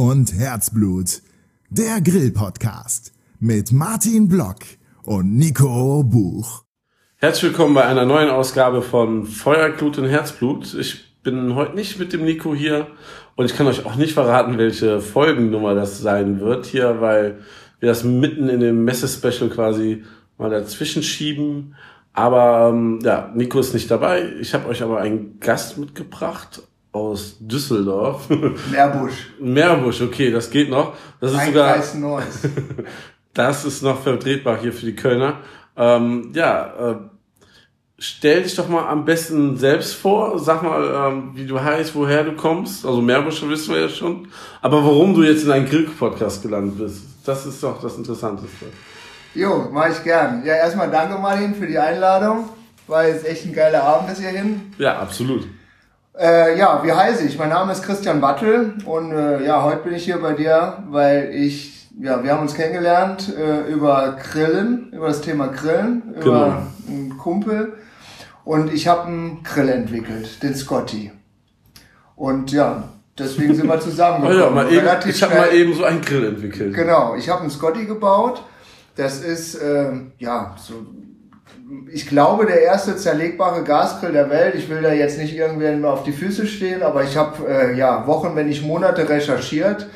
Und Herzblut. Der Grill-Podcast mit Martin Block und Nico Buch. Herzlich willkommen bei einer neuen Ausgabe von Feuer, Glut und Herzblut. Ich bin heute nicht mit dem Nico hier und ich kann euch auch nicht verraten, welche Folgennummer das sein wird hier, weil wir das mitten in dem Messe-Special quasi mal dazwischen schieben. Aber ähm, ja, Nico ist nicht dabei. Ich habe euch aber einen Gast mitgebracht aus Düsseldorf. Meerbusch. Meerbusch, okay, das geht noch. Das ist Ein sogar. Kreis Neues. Das ist noch vertretbar hier für die Kölner. Ähm, ja, äh, stell dich doch mal am besten selbst vor. Sag mal, ähm, wie du heißt, woher du kommst. Also Meerbusch wissen wir ja schon. Aber warum du jetzt in einen Grill-Podcast gelandet bist, das ist doch das Interessanteste. Jo, mach ich gern. Ja, erstmal danke Martin für die Einladung. War jetzt echt ein geiler Abend bis hierhin. Ja, absolut. Äh, ja, wie heiße ich? Mein Name ist Christian Battel und äh, ja, heute bin ich hier bei dir, weil ich, ja, wir haben uns kennengelernt äh, über Grillen, über das Thema Grillen, Genau. über einen Kumpel und ich habe einen Grill entwickelt, den Scotty. Und ja, deswegen sind wir zusammengekommen. ja, mal eben, ich habe mal eben so einen Grill entwickelt. Genau, ich habe einen Scotty gebaut. Das ist, ähm, ja, so, ich glaube, der erste zerlegbare Gasgrill der Welt. Ich will da jetzt nicht irgendwen auf die Füße stehen, aber ich habe, äh, ja, Wochen, wenn nicht Monate recherchiert,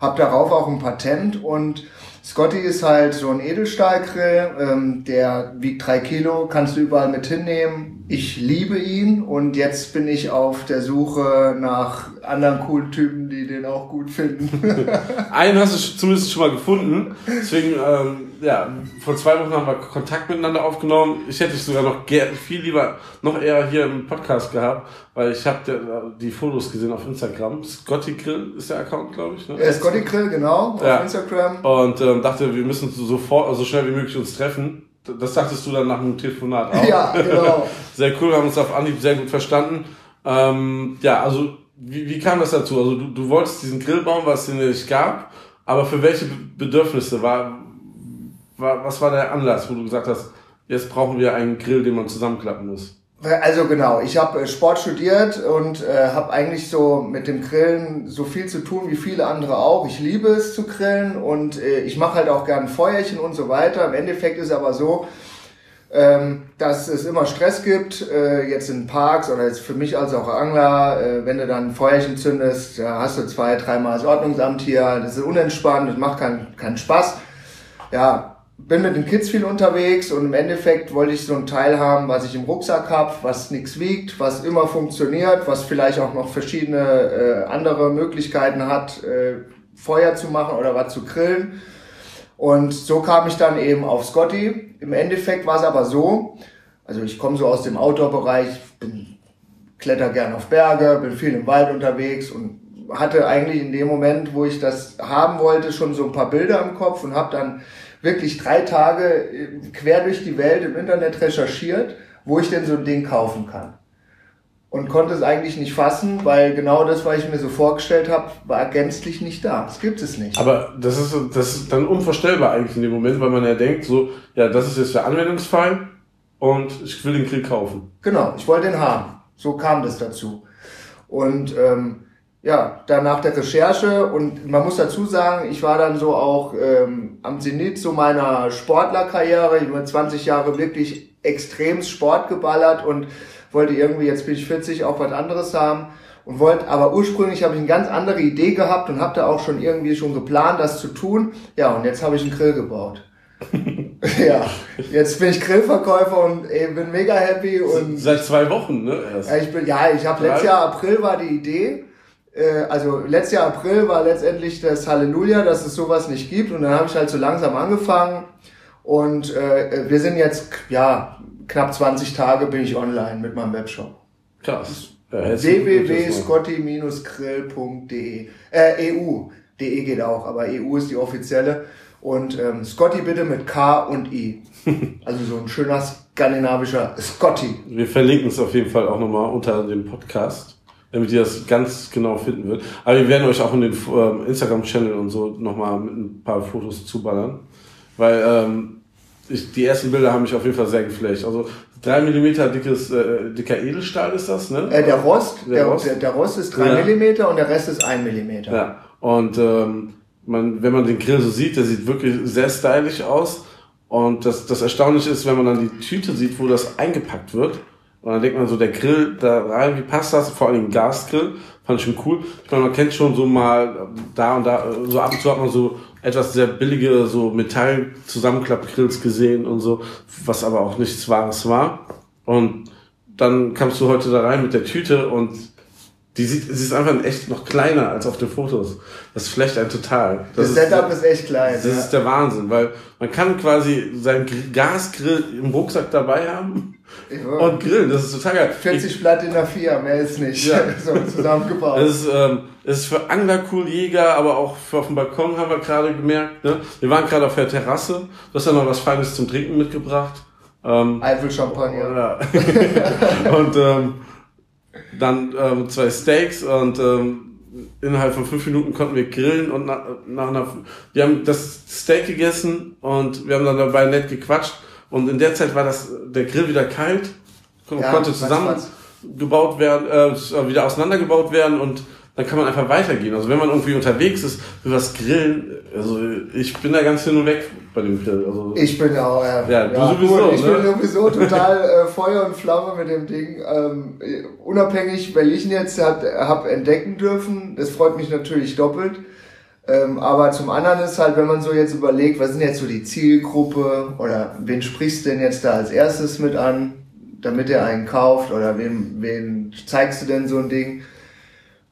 habe darauf auch ein Patent und Scotty ist halt so ein Edelstahlgrill, ähm, der wiegt drei Kilo, kannst du überall mit hinnehmen. Ich liebe ihn und jetzt bin ich auf der Suche nach anderen coolen Typen, die den auch gut finden. Einen hast du zumindest schon mal gefunden. Deswegen, ähm, ja, vor zwei Wochen haben wir Kontakt miteinander aufgenommen. Ich hätte dich sogar noch viel lieber, noch eher hier im Podcast gehabt, weil ich habe die Fotos gesehen auf Instagram. Scotty Grill ist der Account, glaube ich. Ne? Äh, Scotty Grill, genau, Ja. auf Instagram. Und ähm, dachte, wir müssen so sofort, so schnell wie möglich uns treffen. Das sagtest du dann nach dem Telefonat auch. Ja, genau. Sehr cool, wir haben uns auf Anhieb sehr gut verstanden. Ähm, ja, also wie, wie kam das dazu? Also du, du wolltest diesen Grill bauen, was es den nicht gab, aber für welche Be- Bedürfnisse war, war, was war der Anlass, wo du gesagt hast, jetzt brauchen wir einen Grill, den man zusammenklappen muss? Also genau, ich habe äh, Sport studiert und äh, habe eigentlich so mit dem Grillen so viel zu tun wie viele andere auch. Ich liebe es zu grillen und äh, ich mache halt auch gern Feuerchen und so weiter. Im Endeffekt ist aber so, ähm, dass es immer Stress gibt, äh, jetzt in Parks oder jetzt für mich als auch Angler, äh, wenn du dann Feuerchen zündest, da hast du zwei, dreimal das Ordnungsamt hier, das ist unentspannt, das macht keinen keinen Spaß. Ja, bin mit den Kids viel unterwegs und im Endeffekt wollte ich so ein Teil haben, was ich im Rucksack habe, was nichts wiegt, was immer funktioniert, was vielleicht auch noch verschiedene äh, andere Möglichkeiten hat, äh, Feuer zu machen oder was zu grillen. Und so kam ich dann eben auf Scotty. Im Endeffekt war es aber so, also ich komme so aus dem Outdoor-Bereich, bin kletter gern auf Berge, bin viel im Wald unterwegs und hatte eigentlich in dem Moment, wo ich das haben wollte, schon so ein paar Bilder im Kopf und habe dann wirklich drei Tage äh, quer durch die Welt im Internet recherchiert, wo ich denn so ein Ding kaufen kann. Und konnte es eigentlich nicht fassen, weil genau das, was ich mir so vorgestellt habe, war gänzlich nicht da. Das gibt es nicht. Aber das ist, das ist dann unvorstellbar eigentlich in dem Moment, weil man ja denkt, so, ja, das ist jetzt der Anwendungsfall und ich will den Grill kaufen. Genau, ich wollte den haben. So kam das dazu. Und ähm, ja, dann nach der Recherche und man muss dazu sagen, ich war dann so auch ähm, am Zenit so meiner Sportlerkarriere. Ich habe 20 Jahre wirklich extrem Sport geballert und wollte irgendwie, jetzt bin ich 40, auch was anderes haben. Und wollte, aber ursprünglich habe ich eine ganz andere Idee gehabt und habe da auch schon irgendwie schon geplant, das zu tun. Ja, und jetzt habe ich einen Grill gebaut. ja, jetzt bin ich Grillverkäufer und ey, bin mega happy und Seit zwei Wochen, ne? Erst. ja, ich bin, ja, ich habe letztes? Jahr April war die Idee. Äh, also letztes Jahr April war letztendlich das Halleluja, dass es sowas nicht gibt. Und dann habe ich halt so langsam angefangen. Und äh, wir sind jetzt, ja, knapp 20 Tage bin ich online mit meinem Webshop. Krass. Www.scotty-grill.de äh, EU. DE geht auch, aber EU ist die offizielle. Und ähm, Scotty bitte mit K und I. Also so ein schöner skandinavischer Scotty. Wir verlinken es auf jeden Fall auch nochmal unter dem Podcast, damit ihr das ganz genau finden wird. Aber wir werden euch auch in den ähm, Instagram-Channel und so nochmal mit ein paar Fotos zuballern. Weil ähm, ich, die ersten Bilder haben mich auf jeden Fall sehr geflasht. Also 3 mm dickes, äh, dicker Edelstahl ist das, ne? Äh, der Rost, Der der, Rost. der, der Rost ist 3 Ja. mm und der Rest ist 1 mm. Ja. Und ähm, man, wenn man den Grill so sieht, der sieht wirklich sehr stylisch aus. Und das, das Erstaunliche ist, wenn man dann die Tüte sieht, wo das eingepackt wird. Und dann denkt man so, der Grill da rein, wie passt das? Vor allem Gasgrill, fand ich schon cool. Ich meine, man kennt schon so mal da und da, so ab und zu hat man so etwas sehr billige, so Metall-Zusammenklappgrills gesehen und so, was aber auch nichts Wahres war. Und dann kamst du heute da rein mit der Tüte und die sieht, sie ist einfach echt noch kleiner als auf den Fotos. Das flecht einen total. Das, ist- Setup ist echt klein. das ja. ist der Wahnsinn, weil man kann quasi seinen Gr- Gasgrill im Rucksack dabei haben und grillen. Das ist total geil. 40 Blatt in der 4, mehr ist nicht. Ja. so zusammengebaut. Es ist, ähm, es ist für Angler cool, Jäger, aber auch für auf dem Balkon haben wir gerade gemerkt. Ne? Wir waren gerade auf der Terrasse. Du hast ja noch was Feines zum Trinken mitgebracht. Ähm, Eifel Champagner. ja. und ähm, dann ähm, zwei Steaks und ähm, innerhalb von fünf Minuten konnten wir grillen und nach, nach einer, wir haben das Steak gegessen und wir haben dann dabei nett gequatscht und in der Zeit war das der Grill wieder kalt, Ja, konnte zusammengebaut werden, äh, wieder auseinandergebaut werden und dann kann man einfach weitergehen. Also wenn man irgendwie unterwegs ist, für was grillen, also ich bin da ganz hin und weg bei dem Grill. Also Ich bin auch, äh, Ja, du sowieso, gut, ich ne? bin sowieso total äh, Feuer und Flamme mit dem Ding. Ähm, äh, unabhängig, weil ich ihn jetzt hab, hab entdecken dürfen, das freut mich natürlich doppelt. Ähm, aber zum anderen ist halt, wenn man so jetzt überlegt, was sind jetzt so die Zielgruppe oder wen sprichst du denn jetzt da als erstes mit an, damit er einen kauft oder wem, wen zeigst du denn so ein Ding?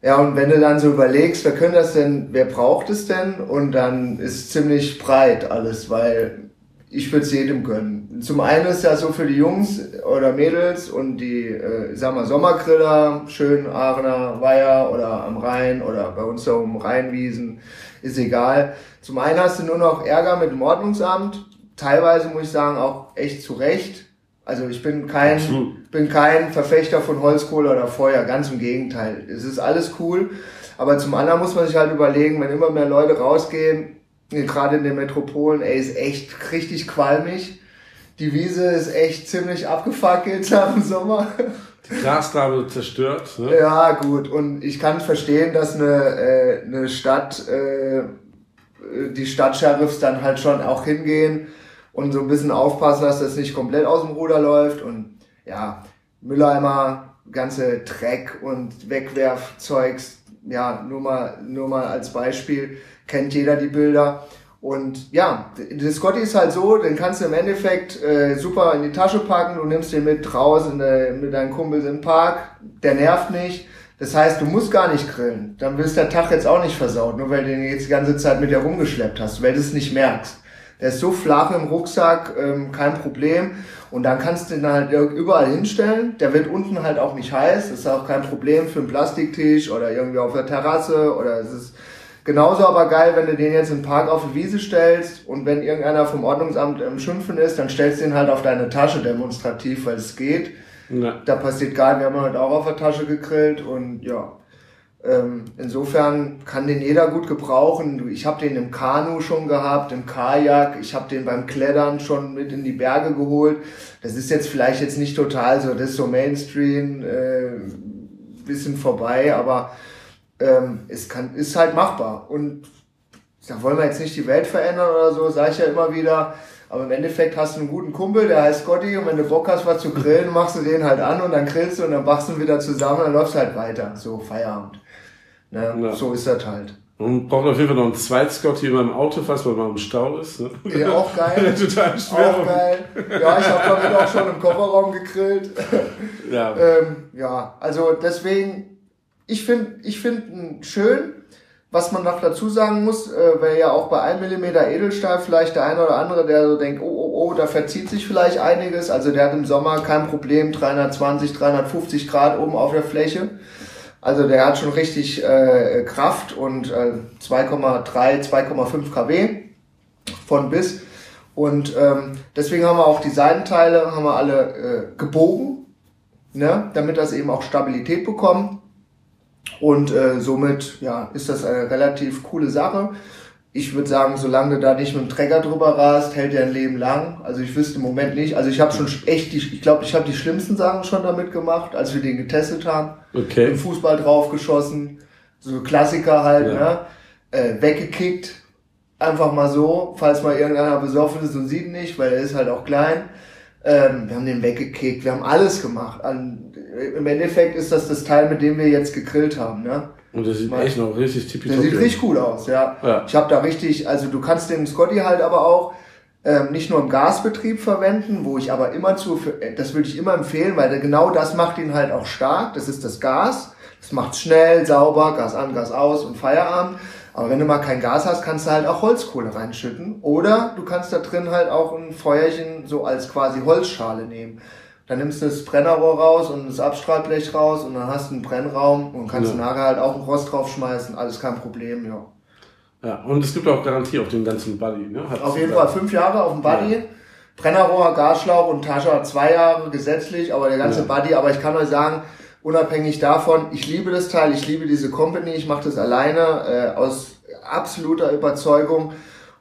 Ja, und wenn du dann so überlegst, wer könnte das denn, wer braucht es denn? Und dann ist ziemlich breit alles, weil ich würde es jedem gönnen. Zum einen ist ja so für die Jungs oder Mädels und die, äh, sag mal, Sommergriller, schön Aachener Weiher oder am Rhein oder bei uns da um Rheinwiesen, ist egal. Zum einen hast du nur noch Ärger mit dem Ordnungsamt, teilweise muss ich sagen auch echt zu Recht. Also ich bin kein, Absolut. Bin kein Verfechter von Holzkohle oder Feuer, ganz im Gegenteil. Es ist alles cool, aber zum anderen muss man sich halt überlegen, wenn immer mehr Leute rausgehen, gerade in den Metropolen, ey, ist echt richtig qualmig. Die Wiese ist echt ziemlich abgefackelt nach dem Sommer. die Grasgarbe zerstört. Ne? Ja, gut. Und ich kann verstehen, dass eine, äh, eine Stadt, äh, die Stadtsheriffs dann halt schon auch hingehen und so ein bisschen aufpassen, dass das nicht komplett aus dem Ruder läuft. Und ja, Mülleimer, ganze Dreck und Wegwerfzeugs, ja, nur mal, nur mal als Beispiel, kennt jeder die Bilder. Und ja, der Scotty ist halt so, den kannst du im Endeffekt äh, super in die Tasche packen, du nimmst den mit raus in der, mit deinen Kumpels im Park, der nervt nicht. Das heißt, du musst gar nicht grillen. Dann wirst der Tag jetzt auch nicht versaut, nur weil du den jetzt die ganze Zeit mit dir rumgeschleppt hast, weil du es nicht merkst. Der ist so flach im Rucksack, ähm, kein Problem. Und dann kannst du den halt überall hinstellen. Der wird unten halt auch nicht heiß. Das ist auch kein Problem für einen Plastiktisch oder irgendwie auf der Terrasse oder es ist Genauso aber geil, wenn du den jetzt im Park auf die Wiese stellst und wenn irgendeiner vom Ordnungsamt im Schimpfen ist, dann stellst du ihn halt auf deine Tasche demonstrativ, weil es geht. Ja. Da passiert gar nichts. Wir haben heute auch auf der Tasche gegrillt und ja. Ähm, insofern kann den jeder gut gebrauchen. Ich habe den im Kanu schon gehabt, im Kajak. Ich habe den beim Klettern schon mit in die Berge geholt. Das ist jetzt vielleicht jetzt nicht total so, das ist so Mainstream, äh, bisschen vorbei, aber ähm, es kann, ist halt machbar. Und da wollen wir jetzt nicht die Welt verändern oder so, sage ich ja immer wieder. Aber im Endeffekt hast du einen guten Kumpel, der heißt Scotty, und wenn du Bock hast, was zu grillen, machst du den halt an und dann grillst du und dann wachst du wieder zusammen und dann läufst du halt weiter. So, Feierabend. Ne? Ja. So ist das halt. Und braucht auf jeden Fall noch einen Zweit-Scott hier in meinem Auto, falls man mal im Stau ist. Ne? Ja, auch geil. Total schwer. Auch geil. Ja, ich habe damit auch schon im Kofferraum gegrillt. Ja. Ähm, ja, also deswegen, ich finde ich find ihn schön. Was man noch dazu sagen muss, äh, weil ja auch bei 1 mm Edelstahl vielleicht der eine oder andere, der so denkt, oh, oh, oh, da verzieht sich vielleicht einiges. Also der hat im Sommer kein Problem, 320, 350 Grad oben auf der Fläche. Also der hat schon richtig äh, Kraft und äh, 2,3, 2,5 kW von bis. Und ähm, deswegen haben wir auch die Seitenteile, haben wir alle äh, gebogen, ne, damit das eben auch Stabilität bekommt. Und äh, somit ja, ist das eine relativ coole Sache. Ich würde sagen, solange du da nicht mit dem Trecker drüber rast, hält er ein Leben lang. Also ich wüsste im Moment nicht. Also ich habe schon echt, die, ich glaube, ich habe die schlimmsten Sachen schon damit gemacht, als wir den getestet haben. Okay. Im Fußball draufgeschossen, so Klassiker halt, Ja. ne? Äh, weggekickt, einfach mal so, falls mal irgendeiner besoffen ist und sieht ihn nicht, weil er ist halt auch klein. Ähm, wir haben den weggekickt, wir haben alles gemacht. An, Im Endeffekt ist das das Teil, mit dem wir jetzt gegrillt haben, ne? Und das sieht Mal- echt noch richtig Der tippitopp sieht aus. richtig cool aus, ja. Ja. Ich habe da richtig, also du kannst den Scotty halt aber auch ähm, nicht nur im Gasbetrieb verwenden, wo ich aber immer zu, das würde ich immer empfehlen, weil genau das macht ihn halt auch stark. Das ist das Gas. Das macht schnell, sauber, Gas an, Gas aus und Feierabend. Aber wenn du mal kein Gas hast, kannst du halt auch Holzkohle reinschütten. Oder du kannst da drin halt auch ein Feuerchen so als quasi Holzschale nehmen. Dann nimmst du das Brennerrohr raus und das Abstrahlblech raus und dann hast du einen Brennraum und kannst Ja. nachher halt auch ein Rost draufschmeißen. Alles kein Problem, ja. Ja, und es gibt auch Garantie auf den ganzen Buddy, ne? Hat's Auf jeden. Fall fünf Jahre auf dem Buddy. Brennerrohr, Gasschlauch und Tasche zwei Jahre gesetzlich, aber der ganze Ja. Buddy, aber ich kann euch sagen, unabhängig davon, ich liebe das Teil, ich liebe diese Company, ich mache das alleine äh, aus absoluter Überzeugung.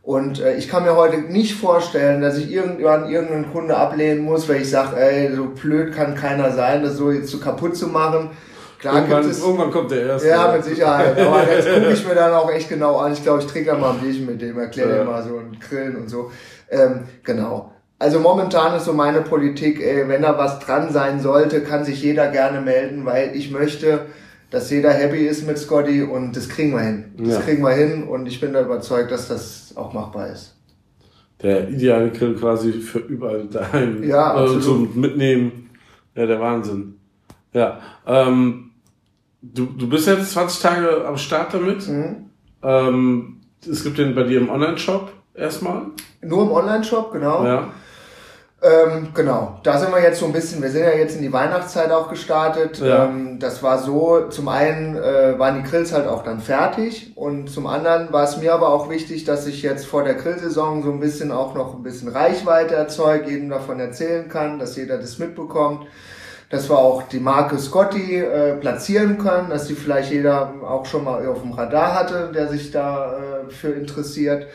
Und äh, ich kann mir heute nicht vorstellen, dass ich irgendwann irgendeinen Kunde ablehnen muss, weil ich sage, ey, so blöd kann keiner sein, das so jetzt so kaputt zu machen. Klar gibt Irgendwann, es irgendwann kommt der erste. ja, mit Sicherheit. Aber jetzt gucke ich mir dann auch echt genau an. Ich glaube, ich trinke dann mal ein Bierchen mit dem, erkläre Ja. dem mal so und grillen und so. Ähm, genau. Also momentan ist so meine Politik, ey, wenn da was dran sein sollte, kann sich jeder gerne melden, weil ich möchte, dass jeder happy ist mit Scotty und das kriegen wir hin. Das Ja. kriegen wir hin und ich bin da überzeugt, dass das auch machbar ist. Der ideale Grill quasi für überall daheim. Ja, also zum Mitnehmen. Ja, der Wahnsinn. Ja. Ähm, du, du bist jetzt 20 Tage am Start damit. Mhm. Ähm, es gibt den bei dir im Online-Shop erstmal. Nur im Online-Shop, genau. Ja. Ähm, genau, da sind wir jetzt so ein bisschen, wir sind ja jetzt in die Weihnachtszeit auch gestartet. Ja. Ähm, das war so, zum einen äh, waren die Grills halt auch dann fertig und zum anderen war es mir aber auch wichtig, dass ich jetzt vor der Grillsaison so ein bisschen auch noch ein bisschen Reichweite erzeuge, jedem davon erzählen kann, dass jeder das mitbekommt. Dass wir auch die Marke Scotty äh, platzieren können, dass die vielleicht jeder auch schon mal auf dem Radar hatte, der sich da äh, für interessiert.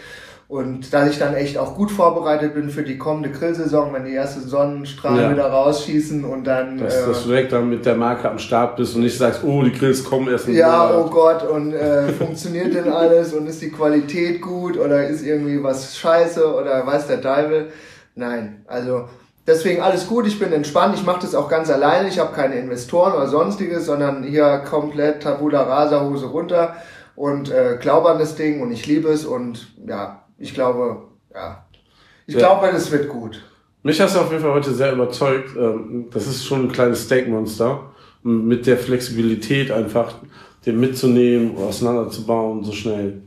Und dass ich dann echt auch gut vorbereitet bin für die kommende Grillsaison, wenn die ersten Sonnenstrahlen Ja. wieder rausschießen und dann Dass, äh, dass du direkt dann mit der Marke am Start bist und nicht sagst, oh, die Grills kommen erst im ja, oh Monat. Gott, und äh, funktioniert denn alles und ist die Qualität gut oder ist irgendwie was scheiße oder weiß der Teufel? Nein, also deswegen alles gut, ich bin entspannt, ich mache das auch ganz alleine, ich habe keine Investoren oder sonstiges, sondern hier komplett Tabula Rasa, Hose runter und äh, glaube an das Ding und ich liebe es und ja, ich glaube, ja, ich Ja. glaube, das wird gut. Mich hast du auf jeden Fall heute sehr überzeugt. Ähm, Das ist schon ein kleines Steakmonster. Mit der Flexibilität einfach, den mitzunehmen, auseinanderzubauen, so schnell.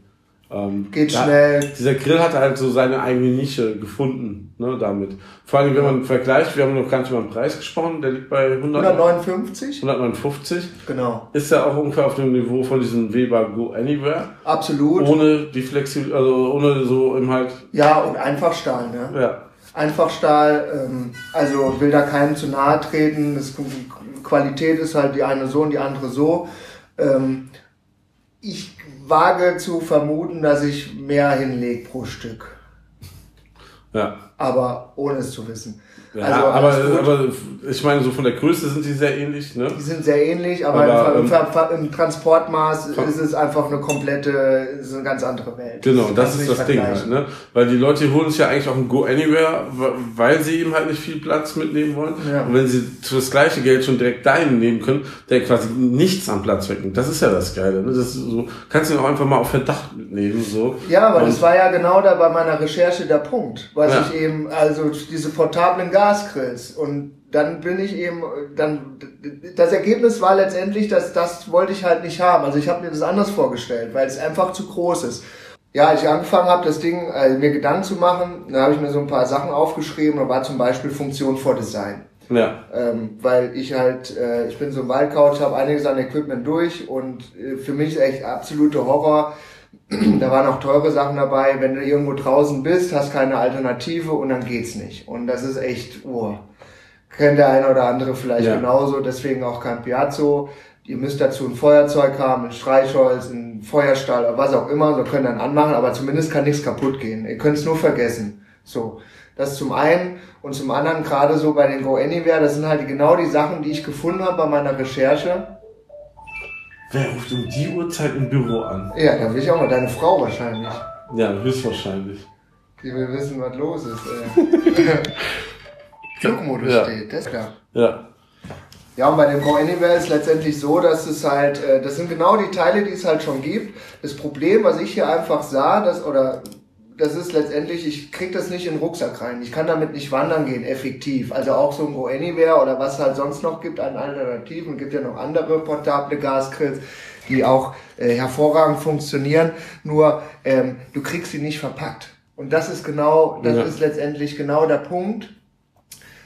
Ähm, Geht da- schnell. Dieser Grill hat halt so seine eigene Nische gefunden, ne, damit. Vor allem, wenn man vergleicht, wir haben noch gar nicht über den Preis gesprochen, der liegt bei 100, 159? 159. Genau, Ist ja auch ungefähr auf dem Niveau von diesem Weber Go Anywhere. absolut. Ohne die Flexibilität, also ohne so im halt, Ja, und einfach Stahl, ne? ja. Einfachstahl, ähm, also will da keinem zu nahe treten. Das, Qualität ist halt die eine so und die andere so. Ähm, ich wage zu vermuten, dass ich mehr hinlege pro Stück, Ja. aber ohne es zu wissen. Ja, Also, aber, aber ich meine, so von der Größe sind die sehr ähnlich, ne? Die sind sehr ähnlich, aber, Aber, im, ähm, im Transportmaß Ver- ist es einfach eine komplette, ist eine ganz andere Welt. Genau, das du ist das Ding halt, ne? Weil die Leute holen sich ja eigentlich auch ein Go Anywhere, weil sie eben halt nicht viel Platz mitnehmen wollen. Ja. Und wenn sie für das gleiche Geld schon direkt deinen nehmen können, der quasi nichts am Platz wegnimmt. Das ist ja das Geile, ne? Das ist so, kannst du ihn auch einfach mal auf Verdacht mitnehmen, so. Ja, aber Und- das war ja genau da bei meiner Recherche der Punkt, was Ja. ich eben, also diese portablen Gasgrills und dann bin ich eben, dann, das Ergebnis war letztendlich, dass das wollte ich halt nicht haben. Also ich habe mir das anders vorgestellt, weil es einfach zu groß ist. Ja, als ich angefangen habe, das Ding, äh, mir Gedanken zu machen, dann habe ich mir so ein paar Sachen aufgeschrieben, da war zum Beispiel Funktion vor Design. Ja. Ähm, weil ich halt, äh, ich bin so ein Waldcouch, habe einiges an Equipment durch und äh, für mich ist echt absolute Horror. Da waren auch teure Sachen dabei, wenn du irgendwo draußen bist, hast keine Alternative und dann geht's nicht. Und das ist echt, oh, kennt der eine oder andere vielleicht Ja. genauso, deswegen auch kein Piazzo. ihr müsst dazu ein Feuerzeug haben, ein Streichholz, ein Feuerstahl oder was auch immer, so könnt ihr dann anmachen, aber zumindest kann nichts kaputt gehen. Ihr könnt es nur vergessen. So. Das zum einen und zum anderen gerade so bei den Go Anywhere, das sind halt genau die Sachen, die ich gefunden habe bei meiner Recherche. Wer ruft um die Uhrzeit im Büro an? Ja, da will ich auch mal deine Frau wahrscheinlich. Ja, höchstwahrscheinlich. Die will wissen, was los ist. Ey. Flugmodus Ja. steht, das ist klar. Ja. Ja, und bei dem Go Anywhere ist letztendlich so, dass es halt, äh, das sind genau die Teile, die es halt schon gibt. Das Problem, was ich hier einfach sah, das, oder das ist letztendlich, ich krieg das nicht in den Rucksack rein. Ich kann damit nicht wandern gehen, effektiv. Also auch so ein Go Anywhere oder was es halt sonst noch gibt an Alternativen. Es gibt ja noch andere portable Gasgrills, die auch äh, hervorragend funktionieren. Nur ähm, du kriegst sie nicht verpackt. Und das ist genau, das Ja. ist letztendlich genau der Punkt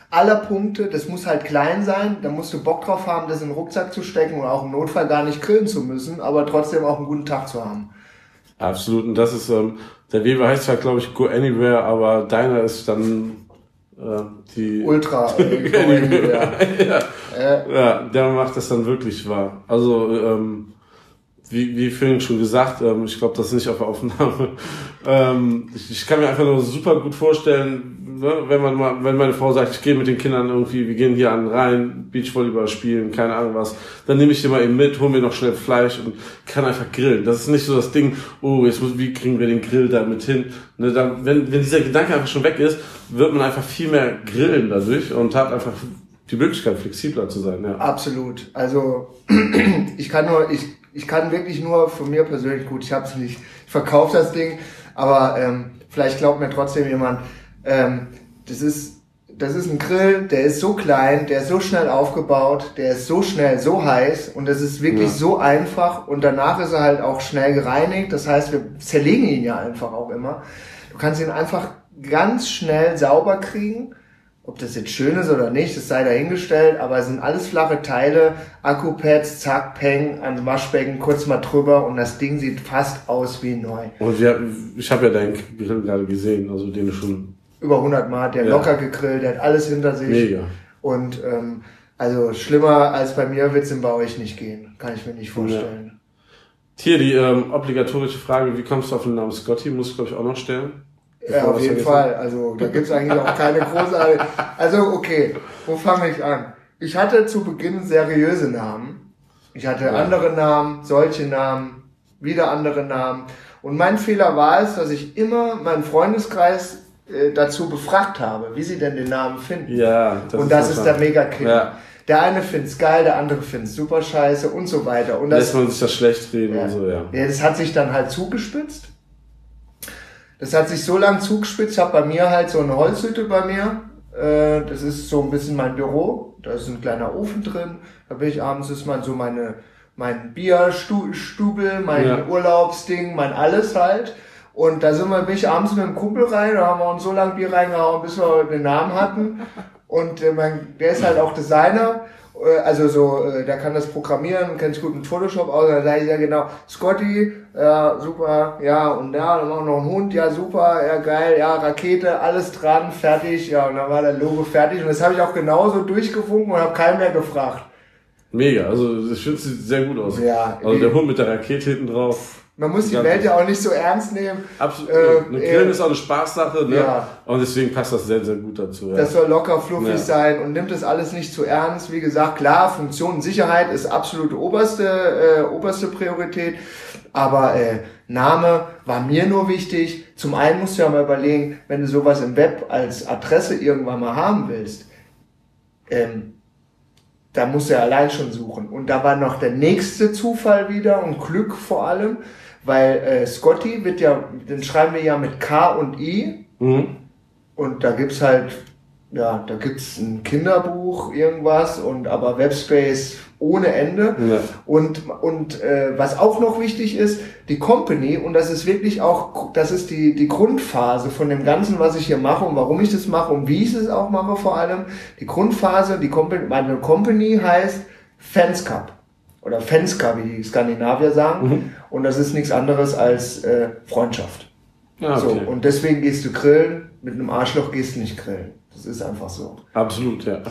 aller Punkte, das muss halt klein sein, da musst du Bock drauf haben, das in den Rucksack zu stecken und auch im Notfall gar nicht grillen zu müssen, aber trotzdem auch einen guten Tag zu haben. Absolut. Und das ist, ähm, der Weber heißt zwar, glaube ich, Go Anywhere, aber deiner ist dann äh, die. Ultra. Äh, Go Anywhere. ja. äh, ja, der macht das dann wirklich wahr. Also, ähm, wie, wie vorhin schon gesagt, ähm, ich glaube, das ist nicht auf der Aufnahme. Ähm, ich, ich kann mir einfach nur super gut vorstellen, ne, wenn man mal, wenn meine Frau sagt, ich gehe mit den Kindern irgendwie, wir gehen hier an den Rhein, Beachvolleyball spielen, keine Ahnung was, dann nehme ich die mal eben mit, hol mir noch schnell Fleisch und kann einfach grillen. Das ist nicht so das Ding, oh, jetzt muss, wie kriegen wir den Grill damit hin? Ne, dann, wenn, wenn dieser Gedanke einfach schon weg ist, wird man einfach viel mehr grillen dadurch und hat einfach die Möglichkeit, flexibler zu sein, ja. absolut. Also ich kann nur, ich, ich kann wirklich nur von mir persönlich, gut, ich habe es nicht, ich verkaufe das Ding, aber ähm, vielleicht glaubt mir trotzdem jemand, ähm, das ist das ist ein Grill, der ist so klein, der ist so schnell aufgebaut, der ist so schnell, so heiß und das ist wirklich Ja. so einfach und danach ist er halt auch schnell gereinigt. Das heißt, wir zerlegen ihn ja einfach auch immer. Du kannst ihn einfach ganz schnell sauber kriegen. Ob das jetzt schön ist oder nicht, das sei dahingestellt, aber es sind alles flache Teile, Akkupads, zack, peng, an Waschbecken, kurz mal drüber und das Ding sieht fast aus wie neu. Und wir, ich habe ja deinen Grill gerade gesehen, also den schon Über 100 Mal, der Ja. locker gegrillt, der hat alles hinter sich. mega. Und ähm, also schlimmer als bei mir wird's im bei euch nicht gehen, kann ich mir nicht vorstellen. Hier die ähm, obligatorische Frage, wie kommst du auf den Namen Scotty? Muss ich glaube ich auch noch stellen. Ja, auf jeden. Fall. Also da gibt's eigentlich auch keine großartige. Also okay, wo fange ich an? Ich hatte zu Beginn seriöse Namen. Ich hatte Ja. andere Namen, solche Namen, wieder andere Namen. Und mein Fehler war es, dass ich immer meinen Freundeskreis äh, dazu befragt habe, wie sie denn den Namen finden. Ja, und das ist der total- Mega-Kick. Ja. Der eine find's geil, der andere find's super scheiße und so weiter. Und das, Lässt man sich das schlecht reden ja. und so, ja. Ja, das hat sich dann halt zugespitzt. Das hat sich so lang zugespitzt. Ich habe bei mir halt so eine Holzhütte bei mir. Äh, Das ist so ein bisschen mein Büro. Da ist ein kleiner Ofen drin. Da bin ich abends, ist man so meine, mein Bierstubel, mein Ja. Urlaubsding, mein alles halt. Und da sind wir, bin ich abends mit dem Kumpel rein, da haben wir uns so lange Bier reingehauen, bis wir den Namen hatten. Und äh, mein, der ist halt auch Designer, also so, äh, der kann das programmieren, kennt sich gut mit Photoshop aus. Dann sage ich ja genau, Scotty, ja super, ja und ja, dann machen wir noch einen Hund, ja super, ja geil, ja Rakete, alles dran, fertig, ja und dann war der Logo fertig und das habe ich auch genauso durchgewunken und habe keinen mehr gefragt. Mega, also es sieht sehr gut aus. Ja, also der Hund mit der Rakete hinten drauf. Man muss die Ja. Welt ja auch nicht so ernst nehmen. Absolut. Äh, eine Grillen äh, ist auch eine Spaßsache, ne? ja. Und deswegen passt das sehr, sehr gut dazu. Ja. Das soll locker, fluffig Ja. sein und nimmt das alles nicht zu ernst. Wie gesagt, klar, Funktion und Sicherheit ist absolute oberste, äh, oberste Priorität. Aber äh, Name war mir nur wichtig. Zum einen musst du ja mal überlegen, wenn du sowas im Web als Adresse irgendwann mal haben willst, ähm, da du ja allein schon suchen. Und da war noch der nächste Zufall wieder und Glück vor allem, weil äh, Scotty wird ja, den schreiben wir ja mit K und I. mhm. Und da gibt's halt, ja, da gibt's ein Kinderbuch, irgendwas, und aber Webspace ohne Ende. Ja. Und, und äh, was auch noch wichtig ist, die Company, und das ist wirklich auch, das ist die, die Grundphase von dem Ganzen, was ich hier mache und warum ich das mache und wie ich es auch mache vor allem. Die Grundphase, die Company, meine Company heißt Fans Cup. Oder Fans Cup, wie die Skandinavier sagen. Und das ist nichts anderes als äh, Freundschaft. Ah, So, okay. und deswegen gehst du grillen, mit einem Arschloch gehst du nicht grillen. Das ist einfach so. Absolut, ja.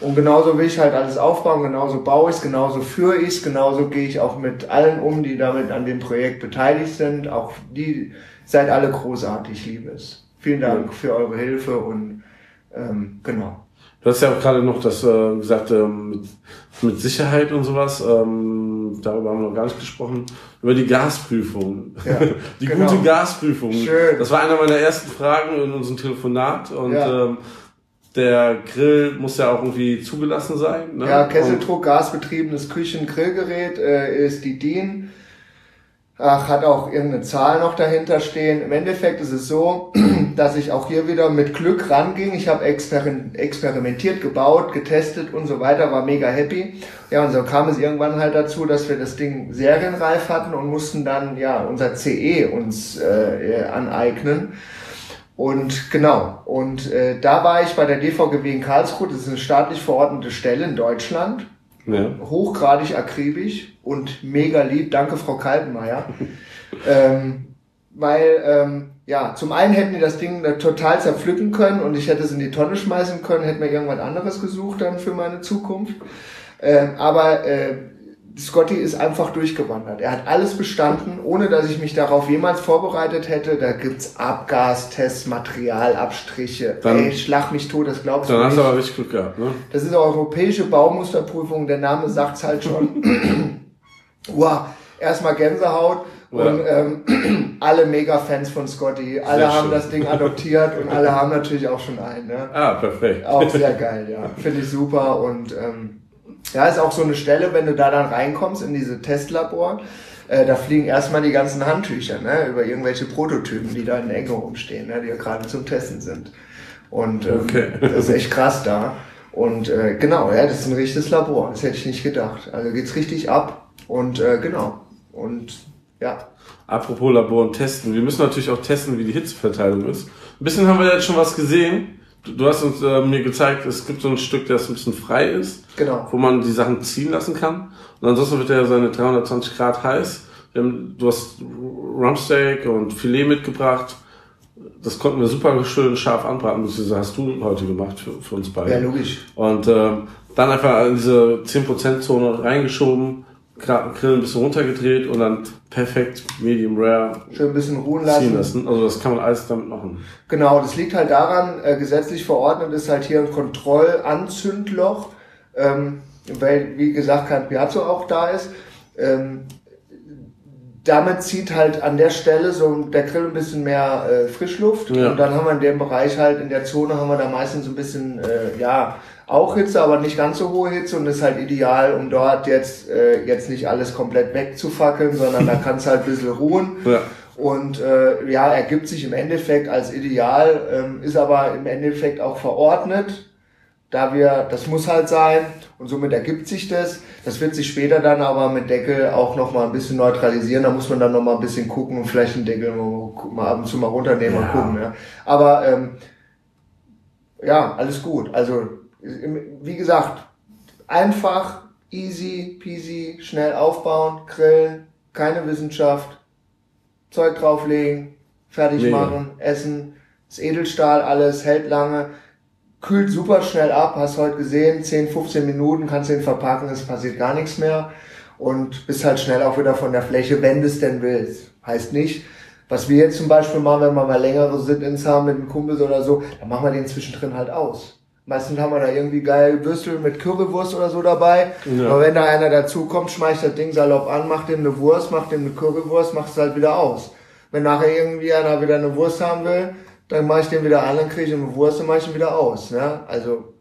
Und genauso will ich halt alles aufbauen, genauso baue ich es, genauso führe ich es, genauso gehe ich auch mit allen um, die damit an dem Projekt beteiligt sind. Auch die seid alle großartig, ich liebe es. Vielen Dank für eure Hilfe und ähm, genau. Du hast ja auch gerade noch das äh, gesagt, ähm, mit, mit Sicherheit und sowas. Ähm, darüber haben wir noch gar nicht gesprochen. Über die Gasprüfung. Ja, die genau. gute Gasprüfung. Schön. Das war einer meiner ersten Fragen in unserem Telefonat. Und Ja. ähm, der Grill muss ja auch irgendwie zugelassen sein. Ne? Ja, Kesseldruck, gasbetriebenes Küchen-Grillgerät äh, ist die DIN. Ach, hat auch irgendeine Zahl noch dahinter stehen. Im Endeffekt ist es so, dass ich auch hier wieder mit Glück ranging. Ich habe experim experimentiert, gebaut, getestet und so weiter, war mega happy. Ja, und so kam es irgendwann halt dazu, dass wir das Ding serienreif hatten und mussten dann ja unser CE uns äh, äh, aneignen. Und genau, und äh, da war ich bei der DVGW in Karlsruhe, das ist eine staatlich verordnete Stelle in Deutschland, Ja. hochgradig akribisch und mega lieb. Danke, Frau Kaltenmeier. ähm, weil, ähm, ja, zum einen hätten die das Ding da total zerpflücken können und ich hätte es in die Tonne schmeißen können, hätte mir irgendwas anderes gesucht dann für meine Zukunft. Ähm, aber äh, Scotty ist einfach durchgewandert. Er hat alles bestanden, ohne dass ich mich darauf jemals vorbereitet hätte. Da gibt's Abgastests, Materialabstriche. Dann- Ey, schlag mich tot, das glaubst du Dann hast nicht. du aber richtig Glück gehabt, ne? Das ist eine europäische Baumusterprüfung, der Name sagt's halt schon. wow, erstmal Gänsehaut Ja. und ähm, alle Mega-Fans von Scotty. Alle Sehr haben schön. das Ding adoptiert und alle haben natürlich auch schon einen. Ne? Ah, perfekt. Auch sehr geil, ja. Finde ich super und ähm, ja, ist auch so eine Stelle, wenn du da dann reinkommst in diese Testlabor, äh, da fliegen erstmal die ganzen Handtücher, ne, über irgendwelche Prototypen, die da in der Ecke rumstehen, ne, die ja gerade zum Testen sind. Und ähm, Okay. das ist echt krass da. Und äh, genau, ja, das ist ein richtiges Labor. Das hätte ich nicht gedacht. Also geht's richtig ab und äh, genau. Und ja, Apropos Labor und Testen. Wir müssen natürlich auch testen, wie die Hitzeverteilung ist. Ein bisschen haben wir jetzt schon was gesehen. Du, hast uns äh, mir gezeigt, es gibt so ein Stück, das ein bisschen frei ist, genau. wo man die Sachen ziehen lassen kann. Und ansonsten wird er seine 320 Grad heiß. Wir haben, du hast Rumpsteak und Filet mitgebracht. Das konnten wir super schön scharf anbraten. Das hast du heute gemacht für, für uns beide. Ja, logisch. Und ähm, dann einfach in diese 10%-Zone reingeschoben, Gra- Grill ein bisschen runtergedreht und dann perfekt Medium Rare Schön ein bisschen ruhen ziehen lassen. lassen. Also das kann man alles damit machen. Genau, das liegt halt daran, äh, gesetzlich verordnet ist halt hier ein Kontrollanzündloch, ähm, weil, wie gesagt, kein Piazzo auch da ist. Ähm, damit zieht halt an der Stelle so der Grill ein bisschen mehr äh, Frischluft Ja. und dann haben wir in dem Bereich halt, in der Zone haben wir da meistens ein bisschen, äh, ja, auch Hitze, aber nicht ganz so hohe Hitze und ist halt ideal, um dort jetzt, äh, jetzt nicht alles komplett wegzufackeln, sondern da kann es halt ein bisschen ruhen. Ja. Und äh, ja, ergibt sich im Endeffekt als ideal, ähm, ist aber im Endeffekt auch verordnet, da wir, das muss halt sein und somit ergibt sich das. Das wird sich später dann aber mit Deckel auch nochmal ein bisschen neutralisieren. Da muss man dann nochmal ein bisschen gucken und vielleicht den Deckel mal, mal ab und zu mal runternehmen und Ja. gucken. Ja. Aber ähm, ja, alles gut. Also wie gesagt, einfach, easy, peasy, schnell aufbauen, grillen, keine Wissenschaft, Zeug drauflegen, fertig Mega. machen, essen. Das Edelstahl, alles hält lange, kühlt super schnell ab, hast heute gesehen, 10, 15 Minuten kannst du ihn verpacken, es passiert gar nichts mehr und bist halt schnell auch wieder von der Fläche, wenn du es denn willst. Heißt nicht, was wir jetzt zum Beispiel machen, wenn wir mal längere Sit-Ins haben mit einem Kumpel oder so, dann machen wir den zwischendrin halt aus. Meistens haben wir da irgendwie geil Würstel mit Currywurst oder so dabei. Ja. Aber wenn da einer dazu kommt, schmeißt das Ding salopp an, macht dem eine Wurst, macht dem eine Currywurst, macht es halt wieder aus. Wenn nachher irgendwie einer wieder eine Wurst haben will, dann mache ich den wieder an, dann kriege ich eine Wurst und mache ich ihn wieder aus. Ne? Also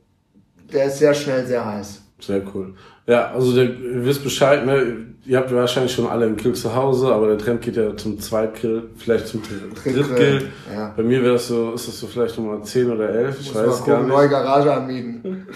der ist sehr schnell sehr heiß. Sehr cool. Ja, also der, ihr wisst Bescheid, ne? Ihr habt wahrscheinlich schon alle einen Grill zu Hause, aber der Trend geht ja zum Zweitgrill, vielleicht zum Dr- Drittgrill. Ja. Bei mir wäre das so, ist das so vielleicht Nummer 10 oder 11, ich Muss weiß mal gar gucken, nicht. neue Garage anmieten.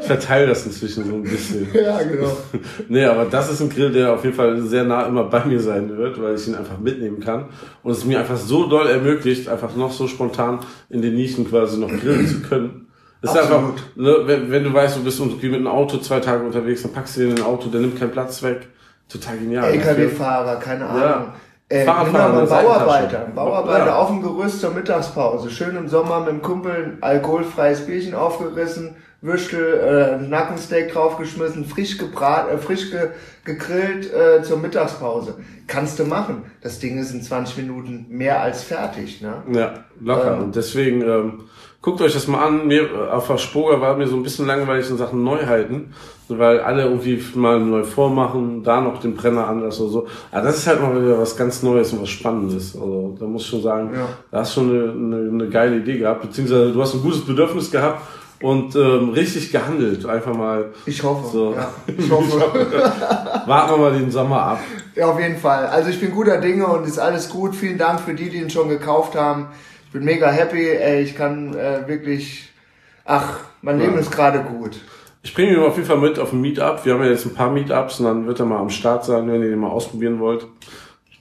Ich verteile das inzwischen so ein bisschen. ja, genau. Nee, aber das ist ein Grill, der auf jeden Fall sehr nah immer bei mir sein wird, weil ich ihn einfach mitnehmen kann. Und es mir einfach so doll ermöglicht, einfach noch so spontan in den Nischen quasi noch grillen zu können. Das ist einfach, ne, wenn, wenn du weißt, du bist irgendwie mit einem Auto zwei Tage unterwegs, dann packst du dir in ein Auto, der nimmt keinen Platz weg. Total genial. LKW-Fahrer, keine Ahnung. Ja. Äh, Fahrradfahrer genau, Bauarbeiter. Bauarbeiter Ja. auf dem Gerüst zur Mittagspause. Schön im Sommer mit dem Kumpel ein alkoholfreies Bierchen aufgerissen, Würstel, äh, Nackensteak draufgeschmissen, frisch gebraten, äh, frisch ge gegrillt äh, zur Mittagspause. Kannst du machen. Das Ding ist in 20 Minuten mehr als fertig. Ne? Ja, locker. Ähm. und deswegen ähm, guckt euch das mal an. Mir äh, auf der Spoga war mir so ein bisschen langweilig in Sachen Neuheiten, weil alle irgendwie mal neu vormachen, da noch den Brenner anders oder so. Aber das ist halt mal wieder was ganz Neues und was Spannendes. Also da muss ich schon sagen, Ja. da hast du schon eine, eine, eine geile Idee gehabt, beziehungsweise du hast ein gutes Bedürfnis gehabt und ähm, richtig gehandelt. Einfach mal Ich hoffe. So. Ja, ich hoffe. warten wir mal den Sommer ab. Ja, auf jeden Fall. Also ich bin guter Dinge und ist alles gut. Vielen Dank für die, die ihn schon gekauft haben. Ich bin mega happy. Ey, ich kann äh, wirklich. Ach, mein Leben ist gerade gut. Ich bringe ihn auf jeden Fall mit auf ein Meetup. Wir haben ja jetzt ein paar Meetups und dann wird er mal am Start sein, wenn ihr den mal ausprobieren wollt.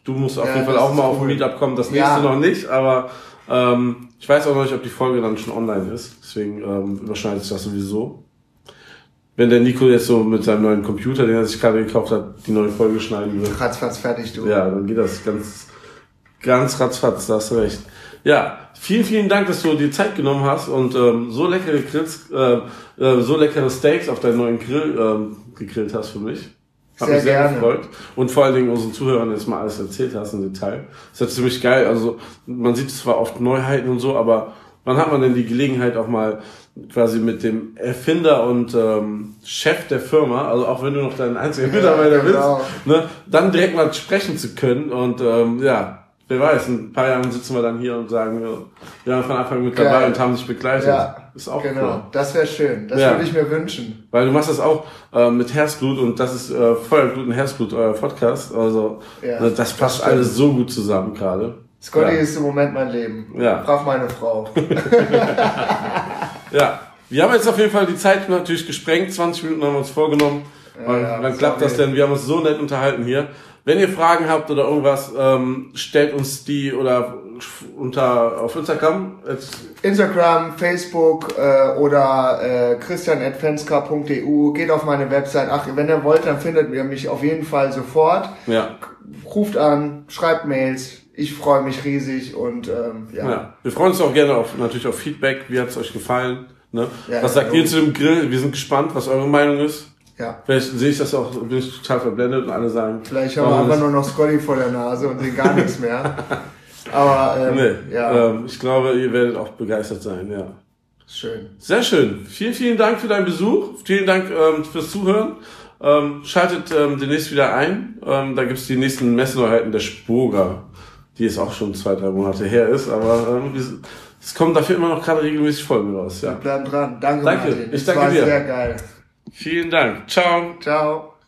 Du musst auf Ja, jeden Fall auch mal auf ein cool. Meetup kommen. Das Ja. nächste noch nicht, aber ähm, ich weiß auch noch nicht, ob die Folge dann schon online ist. Deswegen ähm, überschneidet sich das sowieso. Wenn der Nico jetzt so mit seinem neuen Computer, den er sich gerade gekauft hat, die neue Folge schneiden will, Ratzfatz fertig, du. ja, dann geht das ganz, ganz ratzfatz, da hast du recht. Ja, vielen, vielen Dank, dass du dir Zeit genommen hast und ähm, so leckere Grills, äh, äh, so leckere Steaks auf deinen neuen Grill ähm, gegrillt hast für mich. Hat Sehr mich sehr gerne. gefreut. Und vor allen Dingen unseren Zuhörern jetzt mal alles erzählt hast im Detail. Das ist ja ziemlich geil. Also man sieht zwar oft Neuheiten und so, aber wann hat man denn die Gelegenheit auch mal quasi mit dem Erfinder und ähm, Chef der Firma, also auch wenn du noch dein einziger Mitarbeiter genau. bist, ne, dann direkt mal sprechen zu können und ähm, ja, wer weiß, in ein paar Jahren sitzen wir dann hier und sagen, wir waren von Anfang an mit Geil. dabei und haben dich begleitet. Ja, ist auch genau. cool. Das wäre schön. Das Ja. würde ich mir wünschen. Weil du machst das auch äh, mit Herzblut und das ist äh, Feuerblut und Herzblut, euer Podcast. Also Ja, ne, das passt das stimmt. alles so gut zusammen gerade. Scotty ja. ist im Moment mein Leben. Ja. Frag meine Frau. ja, wir haben jetzt auf jeden Fall die Zeit natürlich gesprengt. 20 Minuten haben wir uns vorgenommen. Ja, wann klappt das denn? Wir haben uns so nett unterhalten hier. Wenn ihr Fragen habt oder irgendwas, ähm, stellt uns die oder unter auf Instagram. Instagram, Facebook äh, oder äh, christian.fenska.eu. Geht auf meine Website. Ach, wenn ihr wollt, dann findet ihr mich auf jeden Fall sofort. ja, Ruft an, schreibt Mails. Ich freue mich riesig und ähm, ja. ja. Wir freuen uns auch gerne auf natürlich auf Feedback. Wie hat es euch gefallen? Ne? Ja, was sagt ihr zu dem Grill? Wir sind gespannt, was eure Meinung ist. Ja. Vielleicht sehe ich das auch, bin ich total verblendet und alle sagen, Vielleicht haben wir einfach nur noch Scotty vor der Nase und sehen gar nichts mehr. Aber ähm, Nee, ja, ähm, ich glaube, ihr werdet auch begeistert sein, ja. schön. Sehr schön. Vielen, vielen Dank für deinen Besuch. Vielen Dank ähm, fürs Zuhören. Ähm, schaltet ähm, demnächst wieder ein. Ähm, da gibt's die nächsten Messeneuheiten der Spoga, die jetzt auch schon zwei, drei Monate her ist. Aber ähm, wir es kommen dafür immer noch gerade regelmäßig Folgen raus. Ja. Bleiben dran. Danke, Danke. Martin. Ich Das danke war dir. sehr geil. Vielen Dank. Ciao. Ciao.